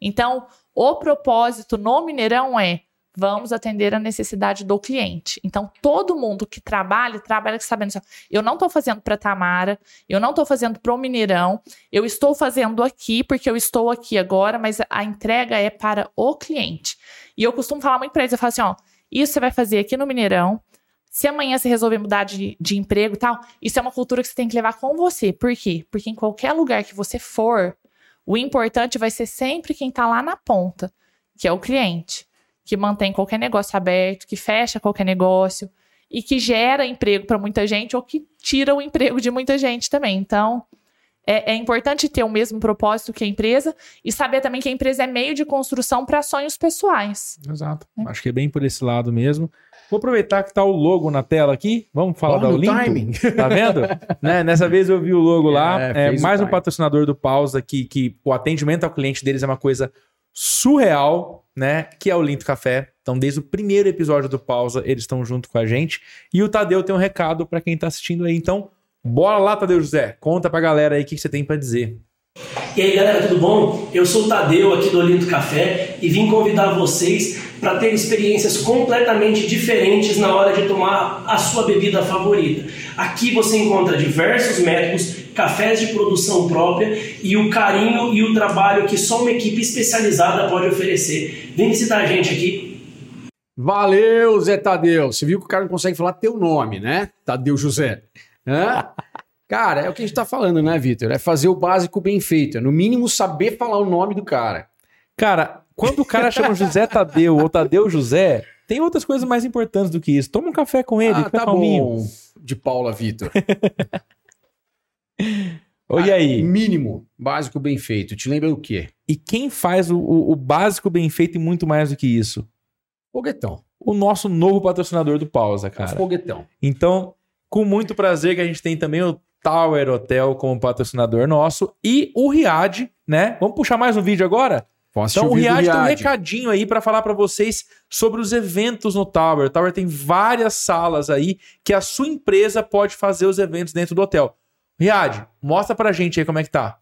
Então, o propósito no Mineirão é vamos atender a necessidade do cliente. Então, todo mundo que trabalha, trabalha sabendo assim, eu não estou fazendo para Tamara, eu não estou fazendo para o Mineirão, eu estou fazendo aqui porque eu estou aqui agora, mas a entrega é para o cliente. E eu costumo falar muito para eles, eu falo assim, ó, isso você vai fazer aqui no Mineirão, se amanhã você resolver mudar de, de emprego e tal, isso é uma cultura que você tem que levar com você. Por quê? Porque em qualquer lugar que você for, o importante vai ser sempre quem está lá na ponta, que é o cliente que mantém qualquer negócio aberto, que fecha qualquer negócio e que gera emprego para muita gente ou que tira o emprego de muita gente também. Então, é, é, importante ter o mesmo propósito que a empresa e saber também que a empresa é meio de construção para sonhos pessoais. Exato. É. Acho que é bem por esse lado mesmo. Vou aproveitar que tá o logo na tela aqui. Vamos falar da Olimpo. Timing. Tá vendo? né? Nessa vez eu vi o logo lá. É, é mais um patrocinador do Pausa que, que o atendimento ao cliente deles é uma coisa surreal, né? Que é o Linto Café. Então, desde o primeiro episódio do Pausa, eles estão junto com a gente. E o Tadeu tem um recado para quem tá assistindo aí. Então, bora lá, Tadeu José. Conta pra galera aí o que você tem para dizer. E aí, galera, tudo bom? Eu sou o Tadeu aqui do Olinto Café e vim convidar vocês para ter experiências completamente diferentes na hora de tomar a sua bebida favorita. Aqui você encontra diversos métodos, cafés de produção própria e o carinho e o trabalho que só uma equipe especializada pode oferecer. Vem visitar a gente aqui. Valeu, Zé Tadeu. Você viu que o cara não consegue falar teu nome, né? Tadeu José. Hã? Cara, é o que a gente tá falando, né, Vitor? É fazer o básico bem feito. É, no mínimo, saber falar o nome do cara. Cara, quando o cara chama José Tadeu ou Tadeu José, tem outras coisas mais importantes do que isso. Toma um café com ele, ah, tá calminho. bom. De Paula Vitor. Oi, aí? Mínimo, básico bem feito. Te lembra o quê? E quem faz o, o, o básico bem feito e muito mais do que isso? Foguetão. O nosso novo patrocinador do Pausa, cara. O foguetão. Então, com muito prazer que a gente tem também o Tower Hotel como patrocinador nosso e o Riad, né? Vamos puxar mais um vídeo agora? então o Riad, tem um recadinho aí para falar para vocês sobre os eventos no Tower. O Tower tem várias salas aí que a sua empresa pode fazer os eventos dentro do hotel. Riad, mostra pra gente aí como é que tá.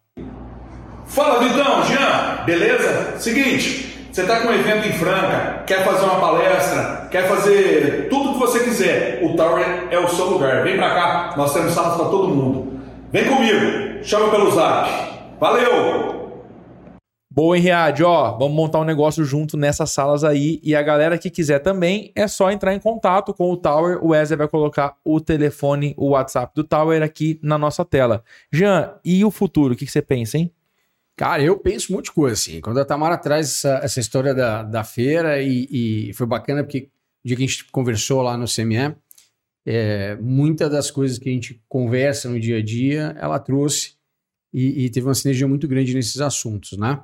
Fala, Vidão, Jean, beleza? Seguinte, Você está com um evento em Franca, quer fazer uma palestra, quer fazer tudo o que você quiser. O Tower é o seu lugar. Vem para cá, nós temos salas para todo mundo. Vem comigo, chama pelo zap. Valeu! Boa, Henriade, ó, vamos montar um negócio junto nessas salas aí. E a galera que quiser também, é só entrar em contato com o Tower. O Wesley vai colocar o telefone, o WhatsApp do Tower aqui na nossa tela. Jean, e o futuro? O que, você pensa, hein? Cara, eu penso um monte de coisa, assim. Quando a Tamara traz essa, essa história da, da feira, e, e foi bacana porque o dia que a gente conversou lá no CME, é, muitas das coisas que a gente conversa no dia a dia, ela trouxe e, e, teve uma sinergia muito grande nesses assuntos, né?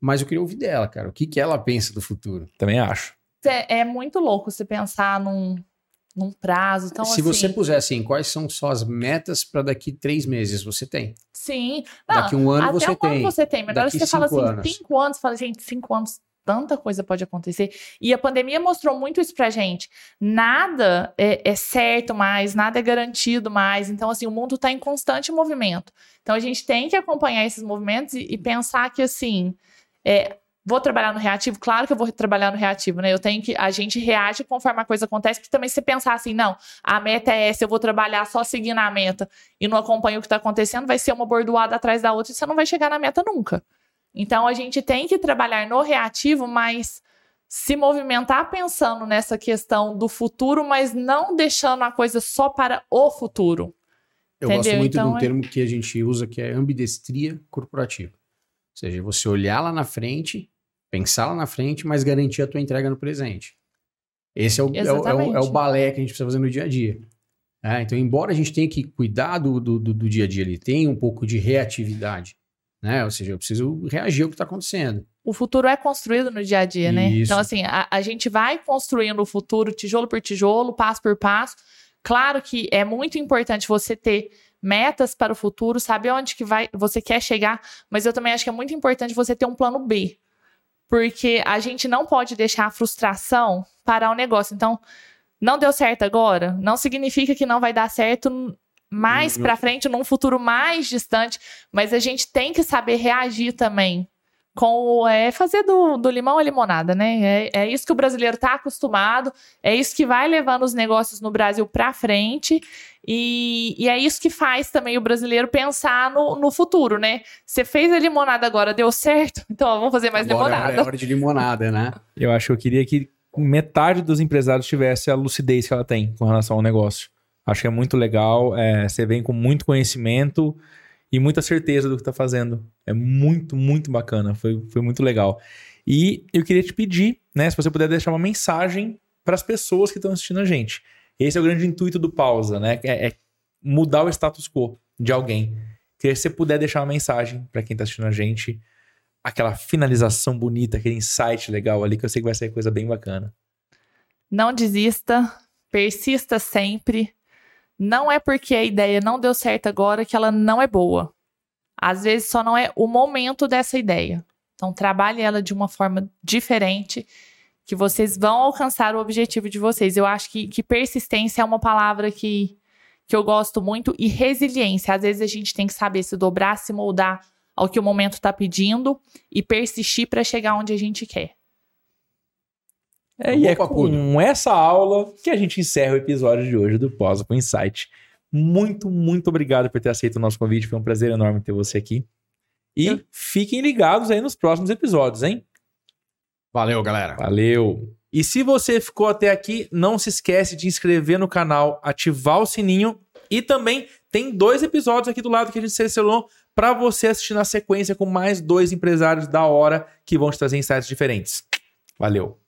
Mas eu queria ouvir dela, cara. O que, que ela pensa do futuro? Também acho. É, é muito louco você pensar num, num prazo. Então, Se assim, você puser assim, quais são suas metas para daqui três meses? Você tem. Sim. Não, Daqui um ano você um tem. ano você tem. Mas agora Daqui você fala assim, anos. cinco anos, fala, gente, cinco anos, tanta coisa pode acontecer. E a pandemia mostrou muito isso pra gente. Nada é, é certo mais, nada é garantido mais. Então, assim, o mundo está em constante movimento. Então, a gente tem que acompanhar esses movimentos e, e pensar que, assim, é, Vou trabalhar no reativo? Claro que eu vou trabalhar no reativo, né? Eu tenho que. A gente reage conforme a coisa acontece, porque também se você pensar assim, não, a meta é essa, eu vou trabalhar só seguindo a meta e não acompanho o que está acontecendo, vai ser uma bordoada atrás da outra e você não vai chegar na meta nunca. Então a gente tem que trabalhar no reativo, mas se movimentar pensando nessa questão do futuro, mas não deixando a coisa só para o futuro. Eu gosto Entendeu? muito de Então, um é- termo que a gente usa que é ambidestria corporativa. Ou seja, você olhar lá na frente, pensar lá na frente, mas garantir a tua entrega no presente. Esse é o, é o- é o, é o balé que a gente precisa fazer no dia a dia. É, então, embora a gente tenha que cuidar do, do, do- dia a dia, ele tem um pouco de reatividade. Né? Ou seja, eu preciso reagir ao que está acontecendo. o futuro é construído no dia a dia, né? Isso. Então, assim, a, a gente vai construindo o futuro tijolo por tijolo, passo por passo. Claro que é muito importante você ter metas para o futuro, saber onde que vai, você quer chegar, mas eu também acho que é muito importante você ter um plano B. Porque a gente não pode deixar a frustração parar o negócio. Então, não deu certo agora, não significa que não vai dar certo mais Não- para frente, num futuro mais distante, mas a gente tem que saber reagir também com o- é fazer do, do limão a limonada, né? É, é isso que o brasileiro está acostumado, é isso que vai levando os negócios no Brasil para frente e, e é isso que faz também o brasileiro pensar no, no futuro, né? Você fez a limonada agora, deu certo? Então ó, vamos fazer mais Agora limonada. é hora de limonada, né? Eu acho que eu queria que metade dos empresários tivesse a lucidez que ela tem com relação ao negócio. Acho que é muito legal. é, você vem com muito conhecimento e muita certeza do que está fazendo. É muito, muito bacana. Foi, foi muito legal. E eu queria te pedir, né, se você puder deixar uma mensagem para as pessoas que estão assistindo a gente. Esse é o grande intuito do pausa, né? É, é mudar o status quo de alguém. Queria que você puder deixar uma mensagem para quem está assistindo a gente, aquela finalização bonita, aquele insight legal ali, que eu sei que vai ser coisa bem bacana. Não desista, persista sempre. Não é porque a ideia não deu certo agora que ela não é boa. Às vezes só não é o momento dessa ideia. Então trabalhe ela de uma forma diferente que vocês vão alcançar o objetivo de vocês. Eu acho que, que persistência é uma palavra que, que eu gosto muito e resiliência. Às vezes a gente tem que saber se dobrar, se moldar ao que o momento está pedindo e persistir para chegar onde a gente quer. É, e é com essa aula que a gente encerra o episódio de hoje do Pós com Insight. Muito, muito obrigado por ter aceito o nosso convite. Foi um prazer enorme ter você aqui. E fiquem ligados aí nos próximos episódios, hein? Valeu, galera. Valeu! E se você ficou até aqui, não se esquece de inscrever no canal, ativar o sininho e também tem dois episódios aqui do lado que a gente selecionou para você assistir na sequência com mais dois empresários da hora que vão te trazer insights diferentes. Valeu!